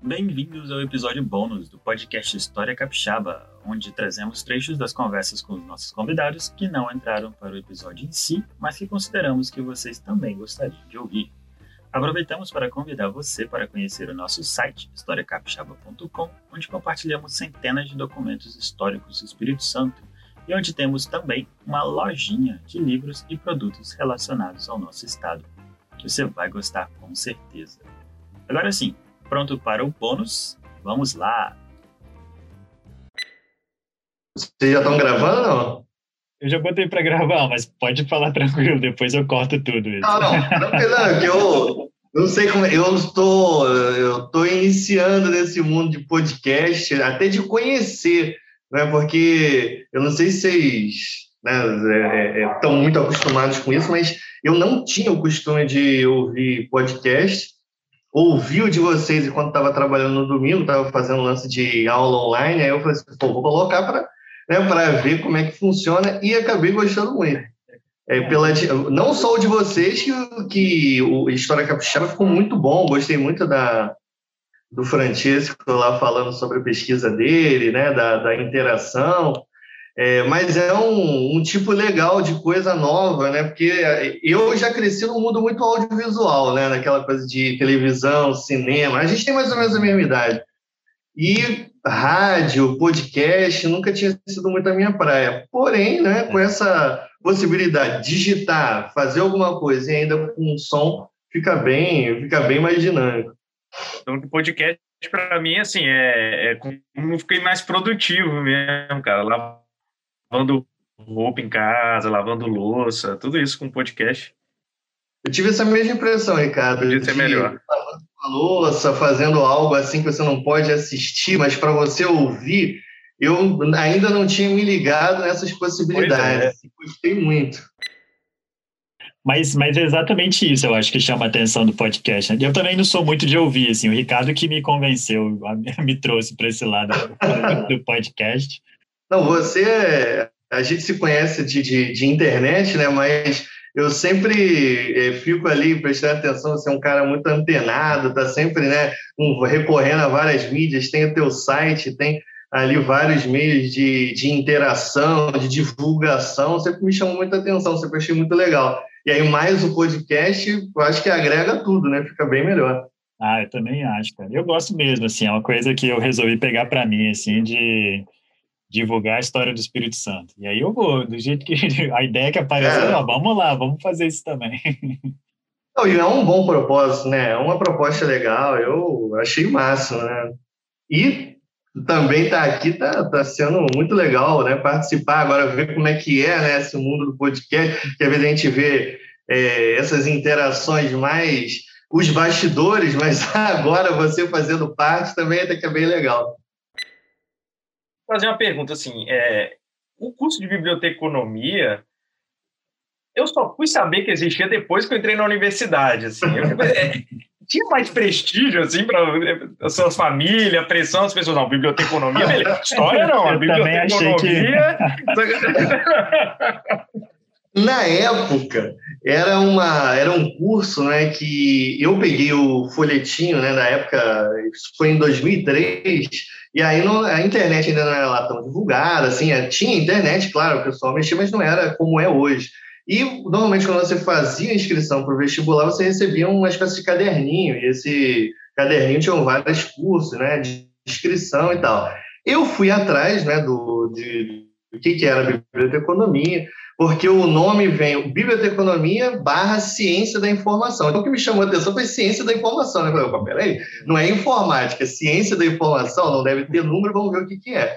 Bem-vindos ao episódio bônus do podcast História Capixaba, onde trazemos trechos das conversas com os nossos convidados que não entraram para o episódio em si, mas que consideramos que vocês também gostariam de ouvir. Aproveitamos para convidar você para conhecer o nosso site, historiacapixaba.com, onde compartilhamos centenas de documentos históricos do Espírito Santo e onde temos também uma lojinha de livros e produtos relacionados ao nosso estado, que você vai gostar com certeza. Agora sim, pronto para o bônus? Vamos lá! Vocês já estão gravando não? Eu já botei para gravar, mas pode falar tranquilo, depois eu corto tudo isso. Não, não, tranquilo, não, que eu não sei como eu estou, eu estou iniciando nesse mundo de podcast, até de conhecer, né? Porque eu não sei se vocês né, é, é, estão muito acostumados com isso, mas eu não tinha o costume de ouvir podcast. Ouvi o de vocês enquanto estava trabalhando no domingo, estava fazendo lance de aula online, aí eu falei assim, pô, vou colocar para né, ver como é que funciona e acabei gostando muito. É, pela, não só o de vocês, que, que o História Capixaba ficou muito bom, gostei muito da, do Francesco lá falando sobre a pesquisa dele, né, da, da interação, é, mas é um, um, tipo legal de coisa nova, né, porque eu já cresci num mundo muito audiovisual, né, naquela coisa de televisão, cinema, a gente tem mais ou menos a mesma idade, e rádio, podcast, nunca tinha sido muito a minha praia. Porém, né, com essa possibilidade de digitar, fazer alguma coisa e ainda com um som, fica bem, fica bem mais dinâmico. Então, o podcast, para mim, assim, é, é como fiquei mais produtivo mesmo, cara. Lavando roupa em casa, lavando louça, tudo isso com podcast. Eu tive essa mesma impressão, Ricardo. Podia ser melhor louça, fazendo algo assim que você não pode assistir, mas para você ouvir, eu ainda não tinha me ligado nessas possibilidades. É. Gostei muito. Mas, mas é exatamente isso, eu acho que chama a atenção do podcast. Né? Eu também não sou muito de ouvir, assim, o Ricardo que me convenceu, me trouxe para esse lado do podcast. Não, você, a gente se conhece de, de, de internet, né? Mas eu sempre é, fico ali prestando atenção, você é um cara muito antenado, tá sempre né, um, recorrendo a várias mídias, tem o teu site, tem ali vários meios de, de interação, de divulgação, sempre me chamou muita atenção, sempre achei muito legal. E aí, mais o podcast, eu acho que agrega tudo, né? Fica bem melhor. Ah, eu também acho, cara. Eu gosto mesmo, assim, é uma coisa que eu resolvi pegar para mim, assim, de divulgar a história do Espírito Santo. E aí eu vou, do jeito que a ideia que apareceu, é. vamos lá, vamos fazer isso também. Não, e é um bom propósito, né? É uma proposta legal, eu achei massa, né? E também estar tá aqui tá, tá sendo muito legal, né? Participar agora, ver como é que é, né? Esse mundo do podcast, que às vezes a gente vê é, essas interações mais os bastidores, mas agora você fazendo parte também até que é bem legal fazer uma pergunta assim, é, o curso de biblioteconomia eu só fui saber que existia depois que eu entrei na universidade, assim. Eu, é, tinha mais prestígio, assim, para a sua família, pressão, as pessoas, não, biblioteconomia, beleza. História não, eu biblioteconomia... Que... na época, era, uma, era um curso né, que eu peguei o folhetinho, né, na época, isso foi em 2003, e aí não, a internet ainda não era lá tão divulgada, assim, é, tinha internet, claro, o pessoal mexia, mas não era como é hoje. E normalmente quando você fazia inscrição para o vestibular, você recebia uma espécie de caderninho, e esse caderninho tinha vários cursos, né, de inscrição e tal. Eu fui atrás, né, do, de, do que, que era biblioteconomia, porque o nome vem biblioteconomia barra ciência da informação. Então, o que me chamou a atenção foi ciência da informação. Né? Eu falei, peraí, não é informática, é ciência da informação, não deve ter número, vamos ver o que, que é.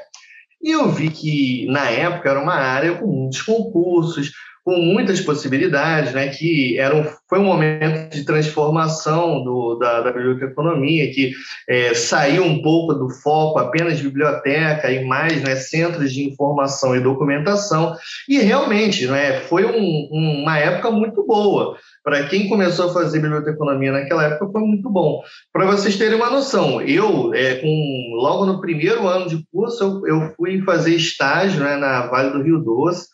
E eu vi que, na época, era uma área com muitos concursos, com muitas possibilidades, né, que era um, foi um momento de transformação do, da, da biblioteconomia, que é, saiu um pouco do foco apenas biblioteca e mais né, centros de informação e documentação, e realmente né, foi um, uma época muito boa. Para quem começou a fazer biblioteconomia naquela época, foi muito bom. Para vocês terem uma noção, eu, é, com, logo no primeiro ano de curso, eu, eu fui fazer estágio né, na Vale do Rio Doce,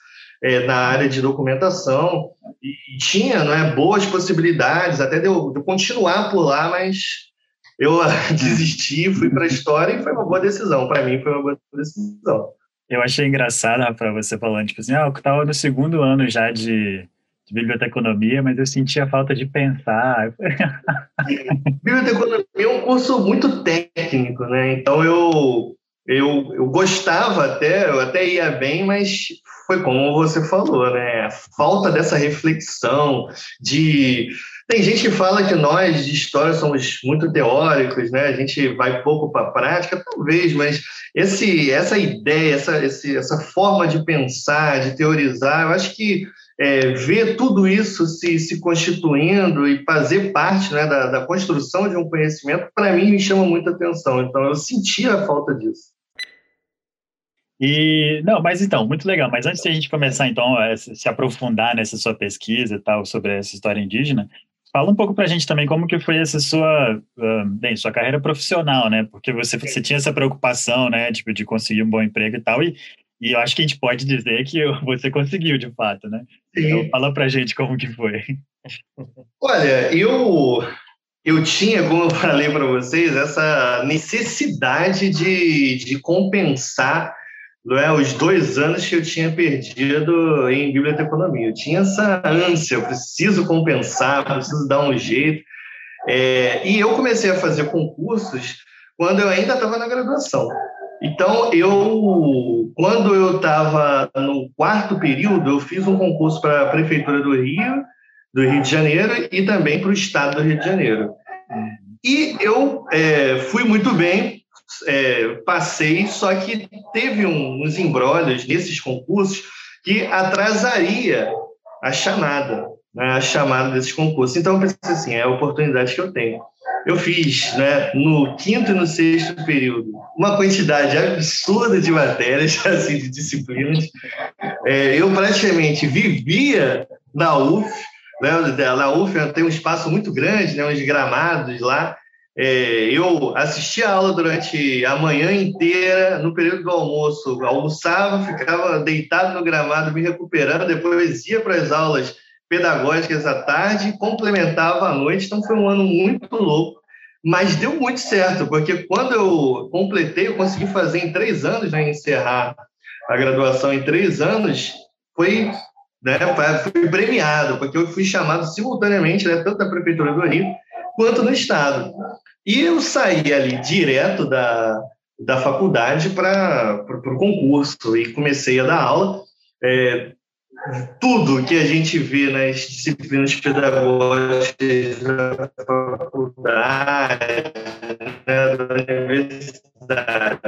é, na área de documentação e tinha não é, boas possibilidades até de eu, de eu continuar por lá, mas eu desisti, fui para a história e foi uma boa decisão. Para mim, foi uma boa decisão. Eu achei engraçado, Rafael, você falando, tipo assim, ah, eu estava no segundo ano já de, de biblioteconomia, mas eu sentia falta de pensar. biblioteconomia é um curso muito técnico, né? Então eu, eu, eu gostava até, eu até ia bem, mas foi como você falou, né? A falta dessa reflexão de tem gente que fala que nós de história somos muito teóricos, né? A gente vai pouco para a prática, talvez, mas esse, essa ideia, essa, esse, essa forma de pensar, de teorizar, eu acho que é, ver tudo isso se, se constituindo e fazer parte né, da, da construção de um conhecimento, para mim, me chama muita atenção. Então, eu sentia a falta disso. E não, mas então, muito legal. Mas antes de a gente começar então a se aprofundar nessa sua pesquisa e tal sobre essa história indígena, Fala um pouco para a gente também como que foi essa sua, bem, sua carreira profissional, né? Porque você, você tinha essa preocupação, né, tipo, de conseguir um bom emprego e tal, e, e eu acho que a gente pode dizer que você conseguiu, de fato, né? Sim. Então, fala para a gente como que foi. Olha, eu, eu tinha, como eu falei para vocês, essa necessidade de, de compensar não é, os dois anos que eu tinha perdido em biblioteconomia. Eu tinha essa ânsia, eu preciso compensar, preciso dar um jeito. É, e eu comecei a fazer concursos quando eu ainda estava na graduação. Então, eu, quando eu estava no quarto período, eu fiz um concurso para a Prefeitura do Rio, do Rio de Janeiro, e também para o Estado do Rio de Janeiro. E eu é, fui muito bem, é, passei, só que teve uns embrólios nesses concursos que atrasaria a chamada, né, a chamada desses concursos. Então, eu pensei assim, é a oportunidade que eu tenho. Eu fiz, né, no quinto e no sexto período, uma quantidade absurda de matérias, assim, de disciplinas. É, eu praticamente vivia na UF, né, na UF tem um espaço muito grande, né, uns gramados lá, é, eu assistia a aula durante a manhã inteira, no período do almoço, almoçava, ficava deitado no gramado, me recuperando, depois ia para as aulas pedagógicas à tarde, complementava à noite, então foi um ano muito louco, mas deu muito certo, porque quando eu completei, eu consegui fazer em três anos, né, encerrar a graduação em três anos, foi né, premiado, porque eu fui chamado simultaneamente, né, tanto da Prefeitura do Rio, quanto no Estado. E eu saí ali direto da, da faculdade para o concurso e comecei a dar aula. É, tudo que a gente vê nas disciplinas pedagógicas da faculdade, né, da universidade,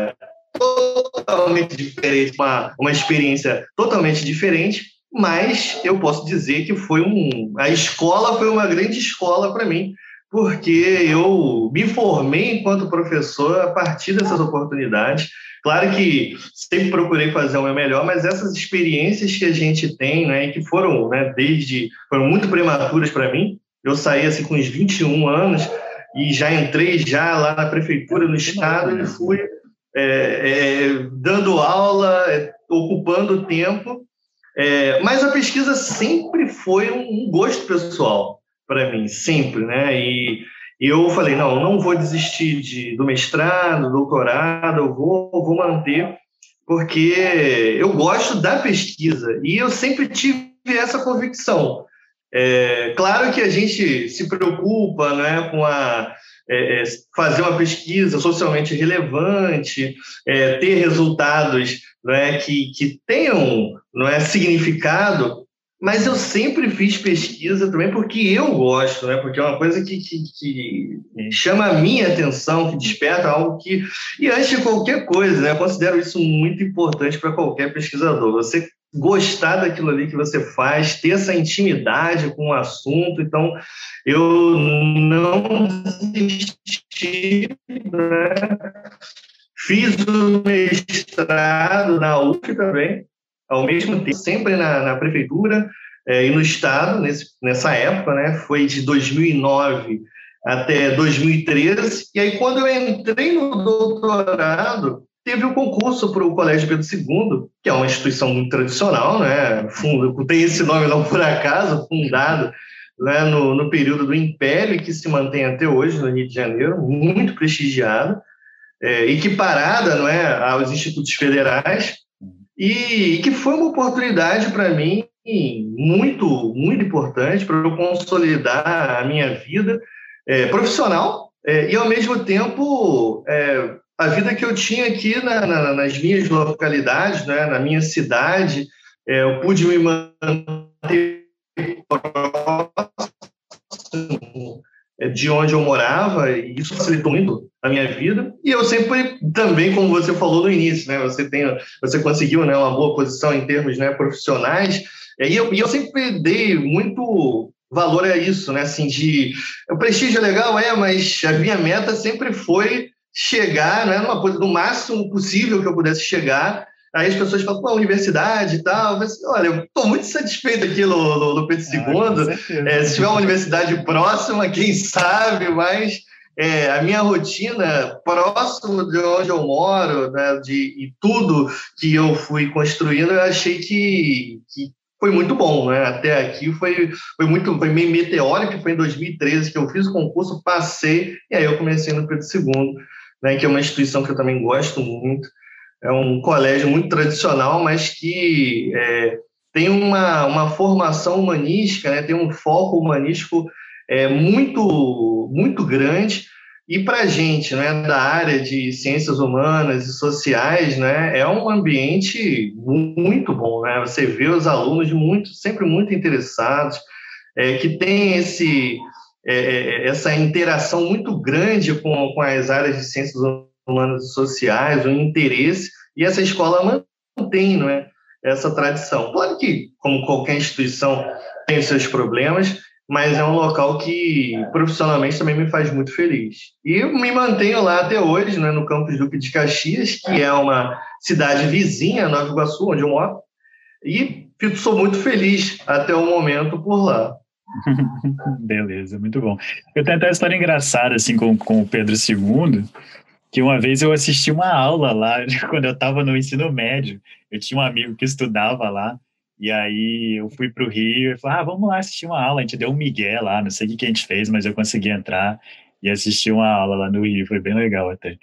totalmente diferente, uma, uma experiência totalmente diferente, mas eu posso dizer que foi um. A escola foi uma grande escola para mim, porque eu me formei enquanto professor a partir dessas oportunidades. Claro que sempre procurei fazer o meu melhor, mas essas experiências que a gente tem, né, que foram, né, desde foram muito prematuras para mim. Eu saí assim com uns 21 anos e já entrei já lá na prefeitura, no estado e fui é, é, dando aula, é, ocupando tempo. É, mas a pesquisa sempre foi um gosto pessoal para mim, sempre, né? E, eu falei, não, não vou desistir de, do mestrado, doutorado, eu vou, vou manter, porque eu gosto da pesquisa e eu sempre tive essa convicção. É, claro que a gente se preocupa né, com a é, é fazer uma pesquisa socialmente relevante, é, ter resultados né, que, que tenham não é, significado, mas eu sempre fiz pesquisa também porque eu gosto, né? Porque é uma coisa que, que, que, chama a minha atenção, que desperta algo que. E antes de qualquer coisa, né? Eu considero isso muito importante para qualquer pesquisador. Você gostar daquilo ali que você faz, ter essa intimidade com o assunto. Então, eu não desisti, né? Fiz o mestrado na UF também, ao mesmo tempo, sempre na, na prefeitura é, e no estado, nesse, nessa época, né? Foi de 2009 até 2013. E aí, quando eu entrei no doutorado, teve o um concurso para o Colégio Pedro II, que é uma instituição muito tradicional, né? Fundo, tem esse nome não por acaso, fundado né, no, no período do Império, que se mantém até hoje no Rio de Janeiro, muito prestigiada, é, equiparada não é, aos institutos federais, e, que foi uma oportunidade para mim muito, muito importante para eu consolidar a minha vida é, profissional é, e, ao mesmo tempo, é, a vida que eu tinha aqui na, na, nas minhas localidades, né, na minha cidade, é, eu pude me manter de onde eu morava, e isso facilitou muito a minha vida. E eu sempre, também, como você falou no início, né, você, tem, você conseguiu né, uma boa posição em termos né, profissionais, e eu, e eu sempre dei muito valor a isso, né? Assim, de o prestígio é legal, é, mas a minha meta sempre foi chegar, né, numa no máximo possível que eu pudesse chegar. Aí as pessoas falam, pô, universidade e tal. Mas, olha, eu estou muito satisfeito aqui no, no, no Pedro II. Ah, é, se tiver uma universidade próxima, quem sabe, mas é, a minha rotina próximo de onde eu moro, né, de, e tudo que eu fui construindo, eu achei que, que foi muito bom, né? Até aqui foi, foi muito, foi meio meteórico, foi em 2013 que eu fiz o concurso, passei, e aí eu comecei no Pedro II, né, que é uma instituição que eu também gosto muito, é um colégio muito tradicional, mas que é, tem uma, uma formação humanística, né, tem um foco humanístico é, muito, muito grande, e para a gente, né, da área de ciências humanas e sociais, né, é um ambiente muito bom. Né? Você vê os alunos muito, sempre muito interessados, é, que tem esse, é, é, essa interação muito grande com, com as áreas de ciências humanas e sociais, o interesse, e essa escola mantém não é, essa tradição. Claro que, como qualquer instituição, tem seus problemas, mas é um local que profissionalmente também me faz muito feliz. E me mantenho lá até hoje, né, no campus Duque de Caxias, que é uma cidade vizinha a Nova Iguaçu, onde eu moro, e sou muito feliz até o momento por lá. Beleza, muito bom. Eu tenho até uma história engraçada assim com, com o Pedro II, que uma vez eu assisti uma aula lá, quando eu estava no ensino médio, eu tinha um amigo que estudava lá, e aí eu fui para o Rio e falei, ah, vamos lá assistir uma aula. A gente deu um migué lá, não sei o que, que a gente fez, mas eu consegui entrar e assistir uma aula lá no Rio, foi bem legal até.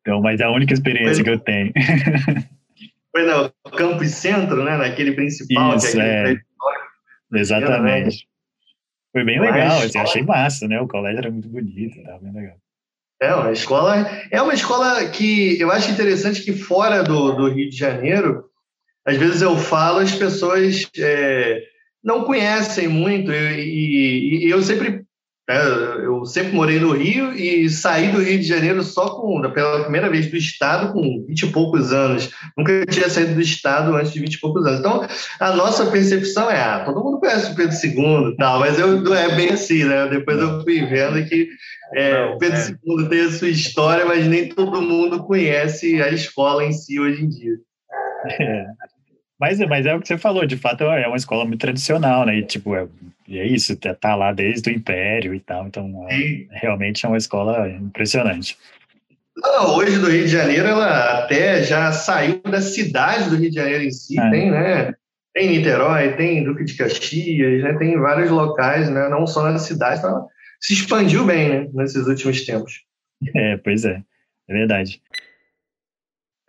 Então, mas é a única experiência que eu tenho. Foi no Campus Centro, né? Naquele principal. Isso, é. Exatamente. Foi bem legal, assim, achei massa, né? O colégio era muito bonito, tava bem legal. É uma escola, é uma escola que eu acho interessante que fora do, do Rio de Janeiro, às vezes eu falo, as pessoas é, não conhecem muito, e, e, e eu sempre eu sempre morei no Rio e saí do Rio de Janeiro só com, pela primeira vez do Estado com 20 e poucos anos. Nunca tinha saído do Estado antes de 20 e poucos anos. Então, a nossa percepção é, ah, todo mundo conhece o Pedro II, tal, mas eu, é bem assim, né? Depois eu fui vendo que é, o Pedro II tem a sua história, mas nem todo mundo conhece a escola em si hoje em dia. É. Mas, mas é o que você falou, de fato é uma escola muito tradicional, né? E, tipo, é, é isso, tá, tá lá desde o Império e tal, então é, realmente é uma escola impressionante. Não, hoje do Rio de Janeiro, ela até já saiu da cidade do Rio de Janeiro em si, é. tem, né? Tem Niterói, tem Duque de Caxias, né? tem vários locais, né? não só na cidade, ela se expandiu bem né? nesses últimos tempos. É, pois é, é verdade.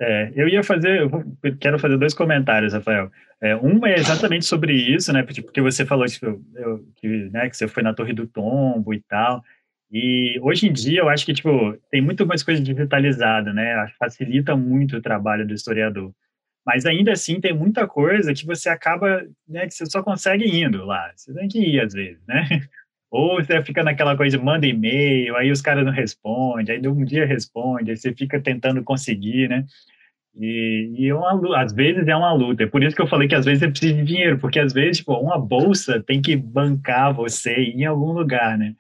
É, eu ia fazer, eu quero fazer dois comentários, Rafael. É, um é exatamente sobre isso, né? Porque você falou que, eu, que, né, que você foi na Torre do Tombo e tal. E hoje em dia eu acho que tipo tem muito mais coisa digitalizada, né? Facilita muito o trabalho do historiador. Mas ainda assim tem muita coisa que você acaba, né? Que você só consegue indo lá. Você tem que ir às vezes, né? Ou você fica naquela coisa manda e-mail, aí os caras não respondem, aí um dia responde, aí você fica tentando conseguir, né? E, e é uma, às vezes é uma luta. É por isso que eu falei que às vezes você precisa de dinheiro, porque às vezes tipo, uma bolsa tem que bancar você em algum lugar, né?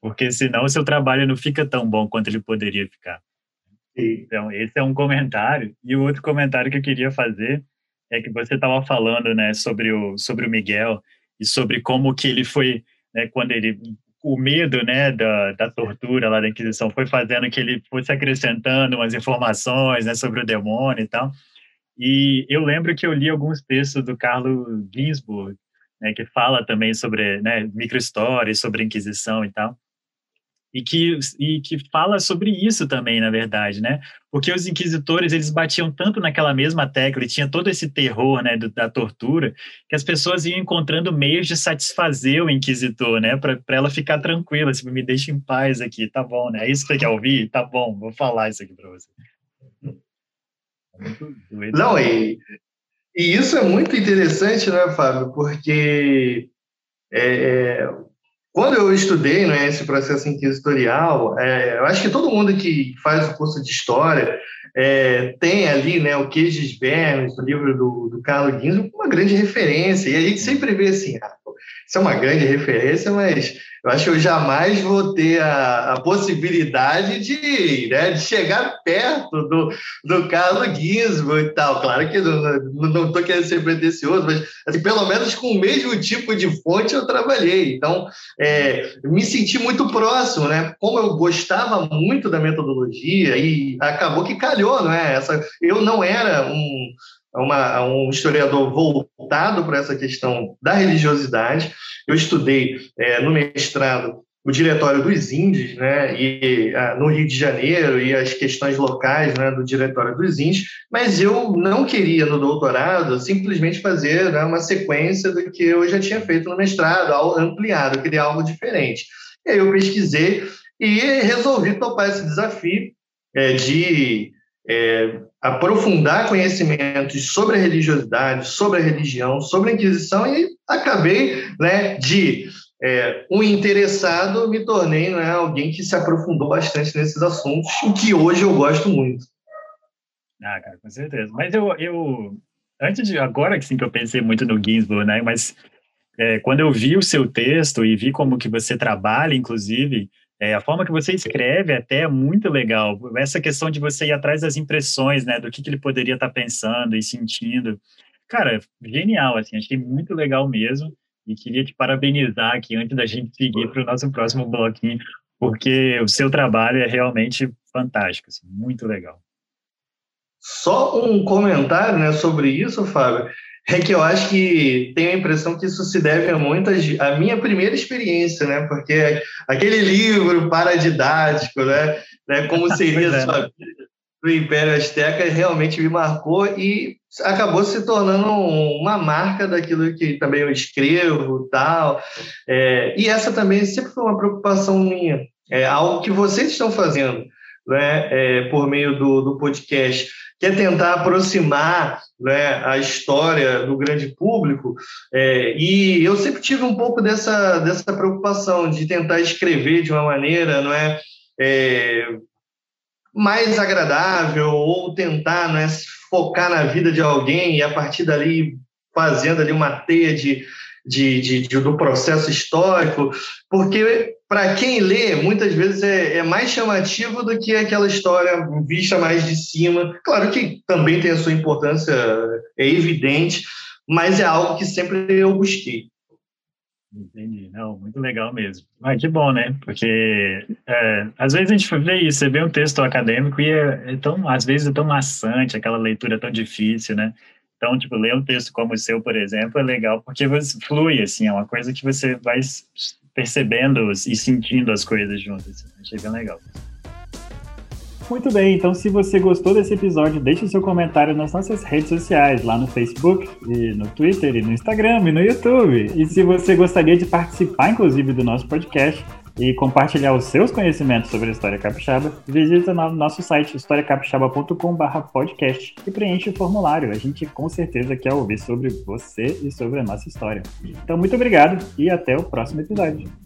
Porque senão o seu trabalho não fica tão bom quanto ele poderia ficar. Então, esse é um comentário. E o outro comentário que eu queria fazer é que você estava falando né, sobre, o, sobre o Miguel e sobre como que ele foi, né, quando ele o medo né, da, da tortura lá da Inquisição foi fazendo que ele fosse acrescentando umas informações né, sobre o demônio e tal. E eu lembro que eu li alguns textos do Carlos Ginsburg, né, que fala também sobre né, microhistórias, sobre Inquisição e tal e que, e que fala sobre isso também, na verdade, né? Porque os inquisitores, eles batiam tanto naquela mesma tecla e tinha todo esse terror, né, do, da tortura, que as pessoas iam encontrando meios de satisfazer o inquisitor, né, para ela ficar tranquila, tipo, me deixa em paz aqui, tá bom, né? É isso que você quer ouvir? Tá bom, vou falar isso aqui para você. É Não, e, e isso é muito interessante, né, Fábio? Porque é, é quando eu estudei né, esse processo inquisitorial, é, eu acho que todo mundo que faz o curso de História é, tem ali né, o Queijos Vermes, o livro do, do Carlos Guinzo, uma grande referência. E a gente sempre vê assim, ah, isso é uma grande referência, mas eu acho que eu jamais vou ter a, a possibilidade de, né, de chegar perto do, do Carlos Gizmo e tal. Claro que não estou querendo ser pretencioso, mas assim, pelo menos com o mesmo tipo de fonte eu trabalhei. Então, é, me senti muito próximo, né? Como eu gostava muito da metodologia e acabou que calhou, não é? Essa, eu não era um uma, um historiador voltado para essa questão da religiosidade. Eu estudei é, no mestrado o Diretório dos Índios, né, e a, no Rio de Janeiro e as questões locais, né, do Diretório dos Índios, mas eu não queria no doutorado simplesmente fazer né, uma sequência do que eu já tinha feito no mestrado, ampliado, eu queria algo diferente. E aí eu pesquisei e resolvi topar esse desafio é, de é, aprofundar conhecimentos sobre a religiosidade, sobre a religião, sobre a Inquisição e acabei né, de é, um interessado, me tornei né, alguém que se aprofundou bastante nesses assuntos, o que hoje eu gosto muito. Ah, cara, com certeza. Mas eu, eu antes de agora que sim que eu pensei muito no Ginsburg, né? Mas é, quando eu vi o seu texto e vi como que você trabalha, inclusive, é, a forma que você escreve até é muito legal. Essa questão de você ir atrás das impressões, né, do que, que ele poderia estar tá pensando e sentindo. Cara, genial, assim, achei muito legal mesmo. E queria te parabenizar aqui antes da gente seguir para o nosso próximo bloquinho, porque o seu trabalho é realmente fantástico, assim, muito legal. Só um comentário né, sobre isso, Fábio é que eu acho que tenho a impressão que isso se deve a muitas a minha primeira experiência, né? Porque aquele livro paradidático, né? né como seria a sua vida do Império Azteca realmente me marcou e acabou se tornando uma marca daquilo que também eu escrevo tal. É, e essa também sempre foi uma preocupação minha, é algo que vocês estão fazendo, né? É, por meio do, do podcast que é tentar aproximar né, a história do grande público. É, e eu sempre tive um pouco dessa, dessa preocupação de tentar escrever de uma maneira não é, é mais agradável ou tentar não é, focar na vida de alguém e a partir dali fazendo ali uma teia de, de, de, de do processo histórico, porque para quem lê, muitas vezes é, é, mais chamativo do que aquela história vista mais de cima. Claro que também tem a sua importância, é evidente, mas é algo que sempre eu busquei. Entendi, não, muito legal mesmo. Ah, que bom, né? Porque é, às vezes a gente vê isso, você vê um texto acadêmico e é, é, tão, às vezes é tão maçante, aquela leitura tão difícil, né? Então, tipo, ler um texto como o seu, por exemplo, é legal porque você flui, assim, é uma coisa que você vai percebendo e sentindo as coisas juntas. Assim. Achei bem legal. Muito bem, então se você gostou desse episódio, deixe seu comentário nas nossas redes sociais, lá no Facebook, e no Twitter, e no Instagram, e no YouTube. E se você gostaria de participar, inclusive, do nosso podcast, e compartilhar os seus conhecimentos sobre a história capixaba, visita no nosso site historiacapixaba.com/podcast e preenche o formulário. A gente com certeza quer ouvir sobre você e sobre a nossa história. Então, muito obrigado e até o próximo episódio.